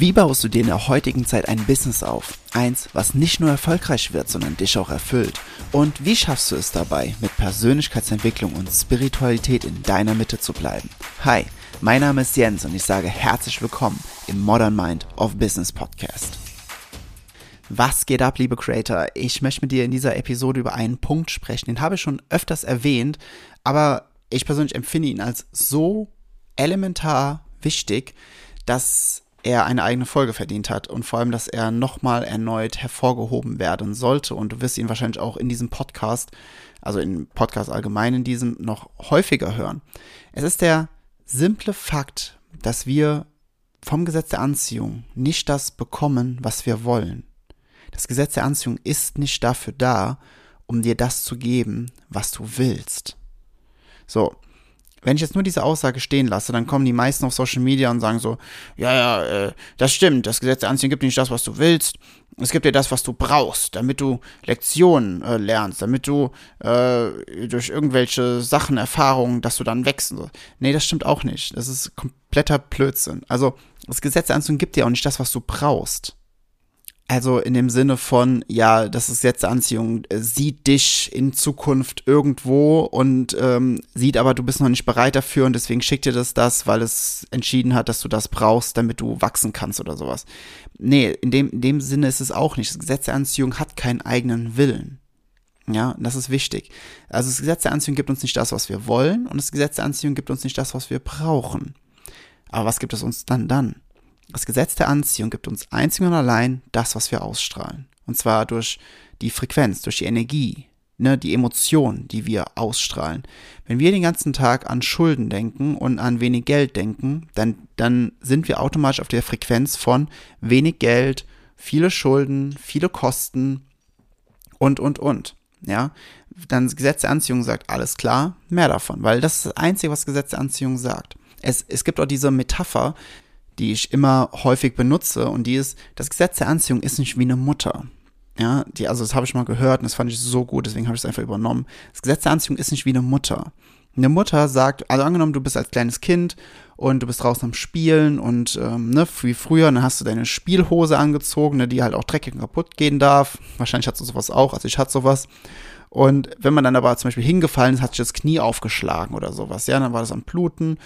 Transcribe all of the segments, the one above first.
Wie baust du dir in der heutigen Zeit ein Business auf? Eins, was nicht nur erfolgreich wird, sondern dich auch erfüllt. Und wie schaffst du es dabei, mit Persönlichkeitsentwicklung und Spiritualität in deiner Mitte zu bleiben? Hi, mein Name ist Jens und ich sage herzlich willkommen im Modern Mind of Business Podcast. Was geht ab, liebe Creator? Ich möchte mit dir in dieser Episode über einen Punkt sprechen, den habe ich schon öfters erwähnt, aber ich persönlich empfinde ihn als so elementar wichtig, dass er eine eigene Folge verdient hat und vor allem, dass er nochmal erneut hervorgehoben werden sollte. Und du wirst ihn wahrscheinlich auch in diesem Podcast, also im Podcast allgemein in diesem, noch häufiger hören. Es ist der simple Fakt, dass wir vom Gesetz der Anziehung nicht das bekommen, was wir wollen. Das Gesetz der Anziehung ist nicht dafür da, um dir das zu geben, was du willst. So, wenn ich jetzt nur diese Aussage stehen lasse, dann kommen die meisten auf Social Media und sagen so, ja, ja, äh, das stimmt, das Gesetz der Anziehung gibt dir nicht das, was du willst, es gibt dir das, was du brauchst, damit du Lektionen äh, lernst, damit du äh, durch irgendwelche Sachen, Erfahrungen, dass du dann wächst. Nee, das stimmt auch nicht. Das ist kompletter Blödsinn. Also, das Gesetz der Anziehung gibt dir auch nicht das, was du brauchst. Also in dem Sinne von, ja, das ist jetzt Anziehung, sieht dich in Zukunft irgendwo und ähm, sieht aber, du bist noch nicht bereit dafür und deswegen schickt dir das das, weil es entschieden hat, dass du das brauchst, damit du wachsen kannst oder sowas. Nee, in dem, in dem Sinne ist es auch nicht. Das Gesetz der Anziehung hat keinen eigenen Willen. Ja, das ist wichtig. Also das Gesetz der Anziehung gibt uns nicht das, was wir wollen und das Gesetz der Anziehung gibt uns nicht das, was wir brauchen. Aber was gibt es uns dann dann? Das Gesetz der Anziehung gibt uns einzig und allein das, was wir ausstrahlen. Und zwar durch die Frequenz, durch die Energie, ne, die Emotion, die wir ausstrahlen. Wenn wir den ganzen Tag an Schulden denken und an wenig Geld denken, dann, dann sind wir automatisch auf der Frequenz von wenig Geld, viele Schulden, viele Kosten und, und, und. Ja, dann das Gesetz der Anziehung sagt, alles klar, mehr davon, weil das ist das Einzige, was Gesetz der Anziehung sagt. Es, es gibt auch diese Metapher, die ich immer häufig benutze und die ist, das Gesetz der Anziehung ist nicht wie eine Mutter. Ja, die, also das habe ich mal gehört und das fand ich so gut, deswegen habe ich es einfach übernommen. Das Gesetz der Anziehung ist nicht wie eine Mutter. Eine Mutter sagt, also angenommen, du bist als kleines Kind und du bist draußen am Spielen und ähm, ne, wie früher, dann hast du deine Spielhose angezogen, ne, die halt auch dreckig und kaputt gehen darf. Wahrscheinlich hast du sowas auch, also ich hatte sowas. Und wenn man dann aber zum Beispiel hingefallen ist, hat sich das Knie aufgeschlagen oder sowas, ja, dann war das am Bluten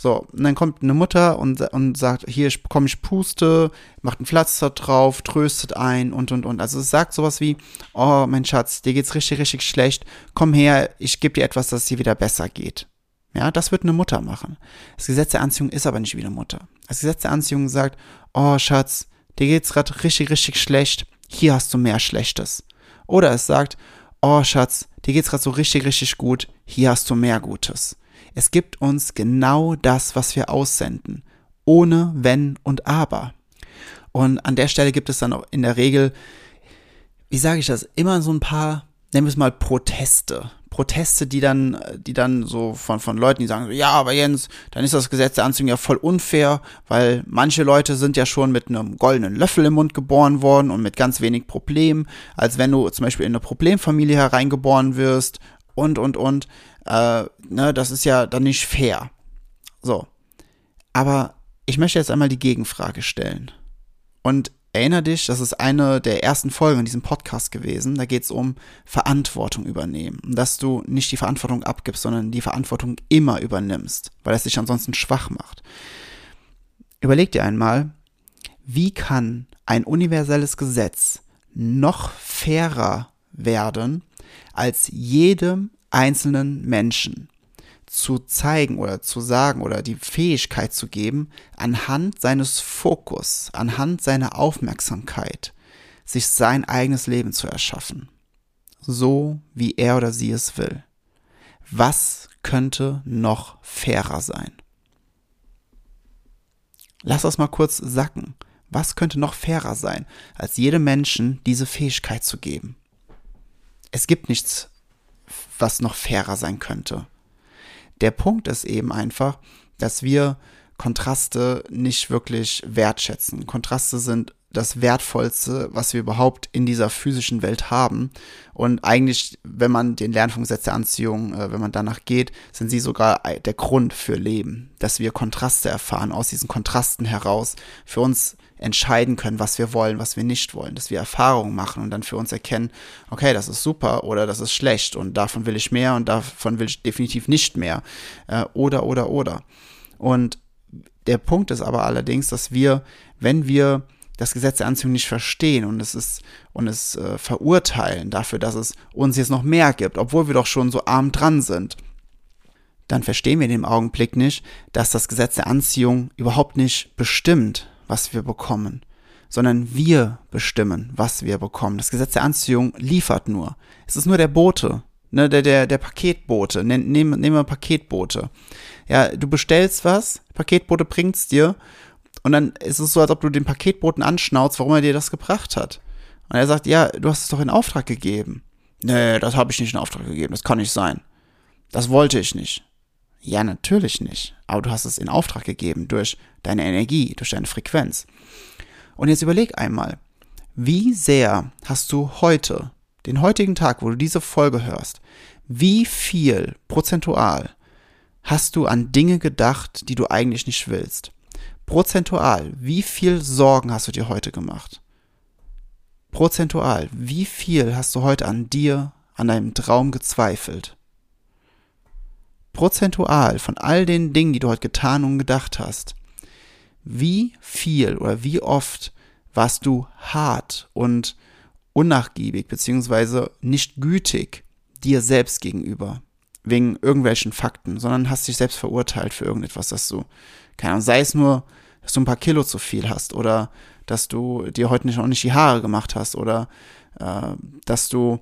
so, und dann kommt eine Mutter und, und sagt, hier bekomme ich Puste, macht ein Pflaster drauf, tröstet ein und und und. Also es sagt sowas wie, oh mein Schatz, dir geht's richtig, richtig schlecht, komm her, ich gebe dir etwas, dass es dir wieder besser geht. Ja, das wird eine Mutter machen. Das Gesetz der Anziehung ist aber nicht wie eine Mutter. Das Gesetz der Anziehung sagt, oh Schatz, dir geht's gerade richtig, richtig schlecht, hier hast du mehr Schlechtes. Oder es sagt, oh Schatz, dir geht's gerade so richtig, richtig gut, hier hast du mehr Gutes. Es gibt uns genau das, was wir aussenden, ohne Wenn und Aber. Und an der Stelle gibt es dann auch in der Regel, wie sage ich das, immer so ein paar, nennen wir es mal Proteste. Proteste, die dann, die dann so von, von Leuten, die sagen, ja, aber Jens, dann ist das Gesetz der Anziehung ja voll unfair, weil manche Leute sind ja schon mit einem goldenen Löffel im Mund geboren worden und mit ganz wenig Problemen, als wenn du zum Beispiel in eine Problemfamilie hereingeboren wirst und, und, und äh, ne, das ist ja dann nicht fair. So. Aber ich möchte jetzt einmal die Gegenfrage stellen. Und erinnere dich, das ist eine der ersten Folgen in diesem Podcast gewesen. Da geht es um Verantwortung übernehmen. Dass du nicht die Verantwortung abgibst, sondern die Verantwortung immer übernimmst, weil es dich ansonsten schwach macht. Überleg dir einmal, wie kann ein universelles Gesetz noch fairer werden, als jedem einzelnen Menschen zu zeigen oder zu sagen oder die Fähigkeit zu geben, anhand seines Fokus, anhand seiner Aufmerksamkeit, sich sein eigenes Leben zu erschaffen. So wie er oder sie es will. Was könnte noch fairer sein? Lass das mal kurz sacken. Was könnte noch fairer sein, als jedem Menschen diese Fähigkeit zu geben? Es gibt nichts was noch fairer sein könnte. Der Punkt ist eben einfach, dass wir Kontraste nicht wirklich wertschätzen. Kontraste sind das Wertvollste, was wir überhaupt in dieser physischen Welt haben. Und eigentlich, wenn man den Lernfunkgesetz der Anziehung, äh, wenn man danach geht, sind sie sogar der Grund für Leben, dass wir Kontraste erfahren, aus diesen Kontrasten heraus für uns entscheiden können, was wir wollen, was wir nicht wollen, dass wir Erfahrungen machen und dann für uns erkennen, okay, das ist super oder das ist schlecht und davon will ich mehr und davon will ich definitiv nicht mehr äh, oder oder oder. Und der Punkt ist aber allerdings, dass wir, wenn wir das Gesetz der Anziehung nicht verstehen und es ist und es äh, verurteilen dafür, dass es uns jetzt noch mehr gibt, obwohl wir doch schon so arm dran sind, dann verstehen wir in dem Augenblick nicht, dass das Gesetz der Anziehung überhaupt nicht bestimmt, was wir bekommen, sondern wir bestimmen, was wir bekommen. Das Gesetz der Anziehung liefert nur. Es ist nur der Bote, ne, der, der, der Paketbote. Nehmen, nehmen wir Paketbote. Ja, du bestellst was, Paketbote bringt's dir und dann ist es so, als ob du den Paketboten anschnauzt, warum er dir das gebracht hat. Und er sagt, ja, du hast es doch in Auftrag gegeben. Nee, das habe ich nicht in Auftrag gegeben, das kann nicht sein. Das wollte ich nicht. Ja, natürlich nicht. Aber du hast es in Auftrag gegeben durch deine Energie, durch deine Frequenz. Und jetzt überleg einmal, wie sehr hast du heute, den heutigen Tag, wo du diese Folge hörst, wie viel prozentual hast du an Dinge gedacht, die du eigentlich nicht willst? Prozentual, wie viel Sorgen hast du dir heute gemacht? Prozentual, wie viel hast du heute an dir, an deinem Traum gezweifelt? Prozentual von all den Dingen, die du heute getan und gedacht hast, wie viel oder wie oft warst du hart und unnachgiebig beziehungsweise nicht gütig dir selbst gegenüber wegen irgendwelchen Fakten, sondern hast dich selbst verurteilt für irgendetwas, dass du, keine Ahnung, sei es nur, dass du ein paar Kilo zu viel hast oder dass du dir heute nicht, noch nicht die Haare gemacht hast oder äh, dass du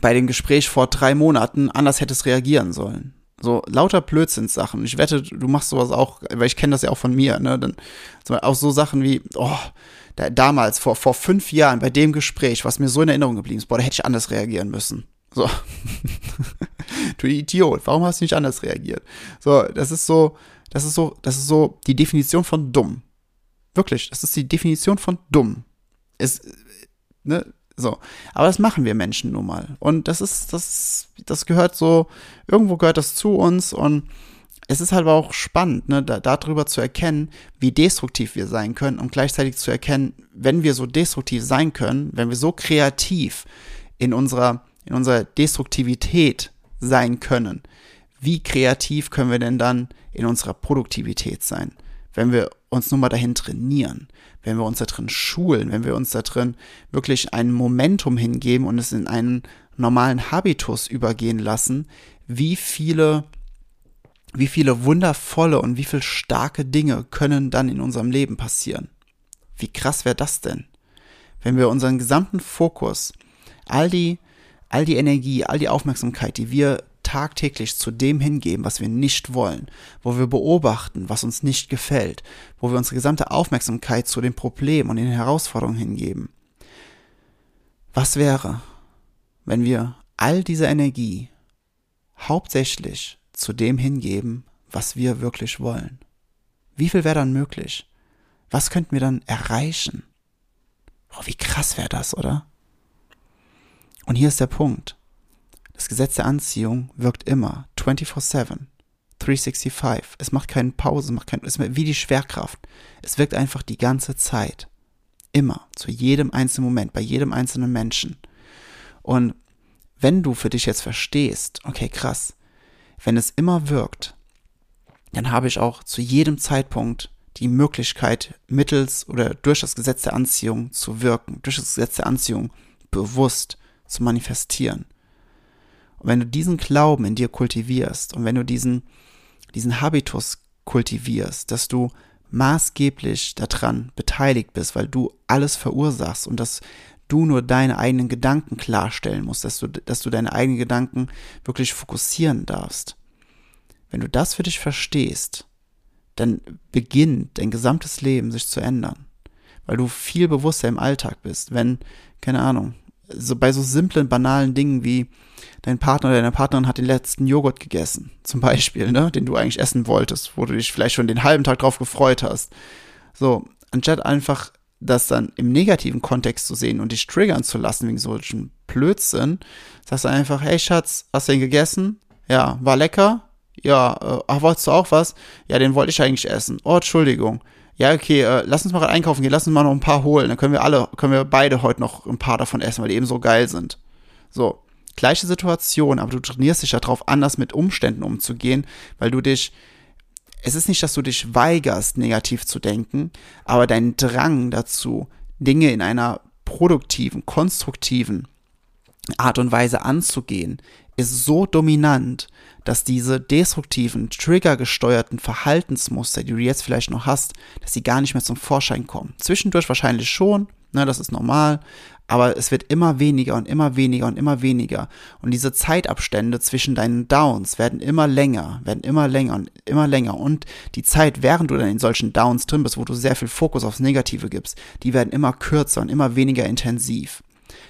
bei dem Gespräch vor drei Monaten anders hättest reagieren sollen. So lauter Blödsinnssachen. Ich wette, du machst sowas auch, weil ich kenne das ja auch von mir, ne? Dann auch so Sachen wie, oh, da, damals, vor, vor fünf Jahren, bei dem Gespräch, was mir so in Erinnerung geblieben ist, boah, da hätte ich anders reagieren müssen. So. du Idiot, warum hast du nicht anders reagiert? So, das ist so, das ist so, das ist so die Definition von dumm. Wirklich, das ist die Definition von dumm. Es, ne, so. Aber das machen wir Menschen nun mal. Und das ist, das, das gehört so, irgendwo gehört das zu uns und es ist halt auch spannend, ne, da, darüber zu erkennen, wie destruktiv wir sein können und gleichzeitig zu erkennen, wenn wir so destruktiv sein können, wenn wir so kreativ in unserer, in unserer Destruktivität sein können, wie kreativ können wir denn dann in unserer Produktivität sein? Wenn wir uns nun mal dahin trainieren, wenn wir uns da drin schulen, wenn wir uns da drin wirklich ein Momentum hingeben und es in einen normalen Habitus übergehen lassen, wie viele, wie viele wundervolle und wie viele starke Dinge können dann in unserem Leben passieren. Wie krass wäre das denn? Wenn wir unseren gesamten Fokus, all die, all die Energie, all die Aufmerksamkeit, die wir tagtäglich zu dem hingeben, was wir nicht wollen, wo wir beobachten, was uns nicht gefällt, wo wir unsere gesamte Aufmerksamkeit zu den Problemen und den Herausforderungen hingeben. Was wäre, wenn wir all diese Energie hauptsächlich zu dem hingeben, was wir wirklich wollen? Wie viel wäre dann möglich? Was könnten wir dann erreichen? Oh, wie krass wäre das, oder? Und hier ist der Punkt. Das Gesetz der Anziehung wirkt immer, 24-7, 365. Es macht keine Pause, macht kein, es ist wie die Schwerkraft. Es wirkt einfach die ganze Zeit. Immer, zu jedem einzelnen Moment, bei jedem einzelnen Menschen. Und wenn du für dich jetzt verstehst, okay, krass, wenn es immer wirkt, dann habe ich auch zu jedem Zeitpunkt die Möglichkeit, mittels oder durch das Gesetz der Anziehung zu wirken, durch das Gesetz der Anziehung bewusst zu manifestieren. Und wenn du diesen Glauben in dir kultivierst und wenn du diesen, diesen Habitus kultivierst, dass du maßgeblich daran beteiligt bist, weil du alles verursachst und dass du nur deine eigenen Gedanken klarstellen musst, dass du, dass du deine eigenen Gedanken wirklich fokussieren darfst. Wenn du das für dich verstehst, dann beginnt dein gesamtes Leben sich zu ändern, weil du viel bewusster im Alltag bist. Wenn, keine Ahnung, so bei so simplen, banalen Dingen wie dein Partner oder deine Partnerin hat den letzten Joghurt gegessen, zum Beispiel, ne, den du eigentlich essen wolltest, wo du dich vielleicht schon den halben Tag drauf gefreut hast. So, anstatt einfach das dann im negativen Kontext zu sehen und dich triggern zu lassen wegen solchen Blödsinn, sagst du einfach, hey Schatz, hast du den gegessen? Ja, war lecker? Ja, äh, ach, wolltest du auch was? Ja, den wollte ich eigentlich essen. Oh, Entschuldigung. Ja, okay, äh, lass uns mal einkaufen gehen, lass uns mal noch ein paar holen. Dann können wir alle, können wir beide heute noch ein paar davon essen, weil die eben so geil sind. So, gleiche Situation, aber du trainierst dich darauf, anders mit Umständen umzugehen, weil du dich, es ist nicht, dass du dich weigerst, negativ zu denken, aber dein Drang dazu, Dinge in einer produktiven, konstruktiven Art und Weise anzugehen, ist so dominant, dass diese destruktiven, triggergesteuerten Verhaltensmuster, die du jetzt vielleicht noch hast, dass sie gar nicht mehr zum Vorschein kommen. Zwischendurch wahrscheinlich schon, ne, das ist normal, aber es wird immer weniger und immer weniger und immer weniger. Und diese Zeitabstände zwischen deinen Downs werden immer länger, werden immer länger und immer länger. Und die Zeit, während du dann in solchen Downs drin bist, wo du sehr viel Fokus aufs Negative gibst, die werden immer kürzer und immer weniger intensiv.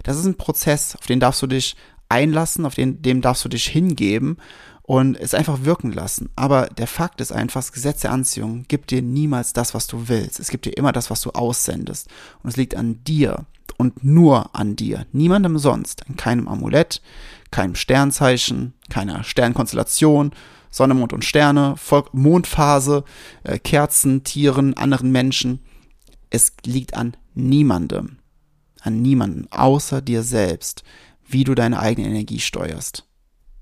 Das ist ein Prozess, auf den darfst du dich einlassen, auf den, dem darfst du dich hingeben und es einfach wirken lassen. Aber der Fakt ist einfach, das Gesetz der Anziehung gibt dir niemals das, was du willst. Es gibt dir immer das, was du aussendest. Und es liegt an dir und nur an dir. Niemandem sonst. An keinem Amulett, keinem Sternzeichen, keiner Sternkonstellation, Sonne, Mond und Sterne, Mondphase, äh, Kerzen, Tieren, anderen Menschen. Es liegt an niemandem. An niemandem, außer dir selbst, wie du deine eigene Energie steuerst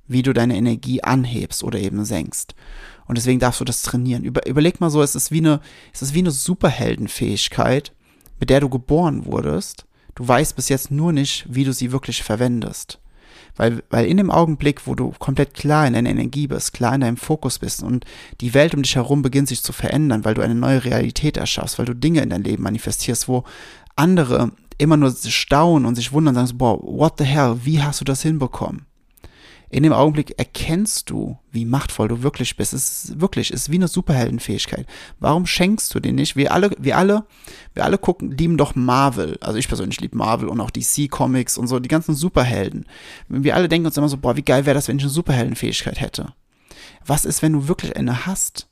wie du deine Energie anhebst oder eben senkst. Und deswegen darfst du das trainieren. Über, überleg mal so, es ist wie eine, es ist wie eine Superheldenfähigkeit, mit der du geboren wurdest. Du weißt bis jetzt nur nicht, wie du sie wirklich verwendest. Weil, weil in dem Augenblick, wo du komplett klar in deiner Energie bist, klar in deinem Fokus bist und die Welt um dich herum beginnt sich zu verändern, weil du eine neue Realität erschaffst, weil du Dinge in dein Leben manifestierst, wo andere immer nur staunen und sich wundern und sagen, boah, what the hell, wie hast du das hinbekommen? in dem Augenblick erkennst du, wie machtvoll du wirklich bist. Es ist wirklich, es ist wie eine Superheldenfähigkeit. Warum schenkst du den nicht? Wir alle, wir alle, wir alle gucken, lieben doch Marvel. Also ich persönlich liebe Marvel und auch DC Comics und so, die ganzen Superhelden. Wir alle denken uns immer so, boah, wie geil wäre das, wenn ich eine Superheldenfähigkeit hätte. Was ist, wenn du wirklich eine hast?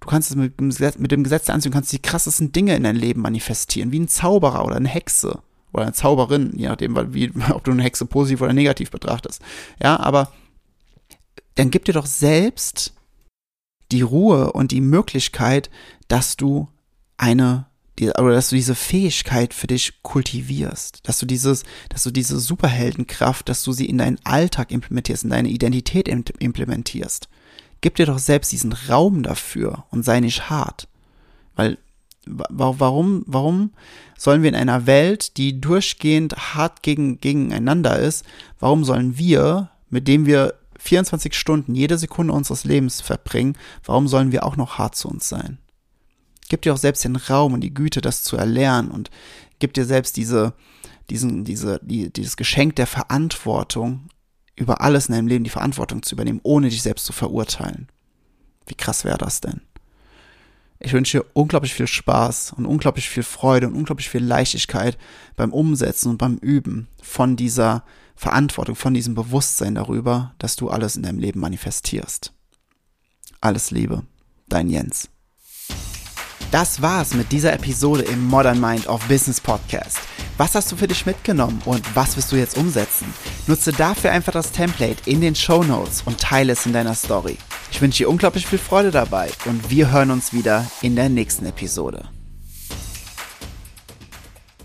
Du kannst es mit, mit dem Gesetz der Anziehung, kannst die krassesten Dinge in dein Leben manifestieren, wie ein Zauberer oder eine Hexe oder eine Zauberin, je nachdem, wie, ob du eine Hexe positiv oder negativ betrachtest. Ja, aber dann gib dir doch selbst die Ruhe und die Möglichkeit, dass du eine oder dass du diese Fähigkeit für dich kultivierst, dass du dieses, dass du diese Superheldenkraft, dass du sie in deinen Alltag implementierst, in deine Identität implementierst. Gib dir doch selbst diesen Raum dafür und sei nicht hart. Weil warum, warum sollen wir in einer Welt, die durchgehend hart gegen, gegeneinander ist, warum sollen wir, mit dem wir 24 Stunden jede Sekunde unseres Lebens verbringen, warum sollen wir auch noch hart zu uns sein? Gib dir auch selbst den Raum und die Güte, das zu erlernen und gib dir selbst diese, diesen, diese, die, dieses Geschenk der Verantwortung, über alles in deinem Leben die Verantwortung zu übernehmen, ohne dich selbst zu verurteilen. Wie krass wäre das denn? Ich wünsche dir unglaublich viel Spaß und unglaublich viel Freude und unglaublich viel Leichtigkeit beim Umsetzen und beim Üben von dieser Verantwortung, von diesem Bewusstsein darüber, dass du alles in deinem Leben manifestierst. Alles Liebe, dein Jens. Das war's mit dieser Episode im Modern Mind of Business Podcast. Was hast du für dich mitgenommen und was wirst du jetzt umsetzen? Nutze dafür einfach das Template in den Show Notes und teile es in deiner Story. Ich wünsche dir unglaublich viel Freude dabei und wir hören uns wieder in der nächsten Episode.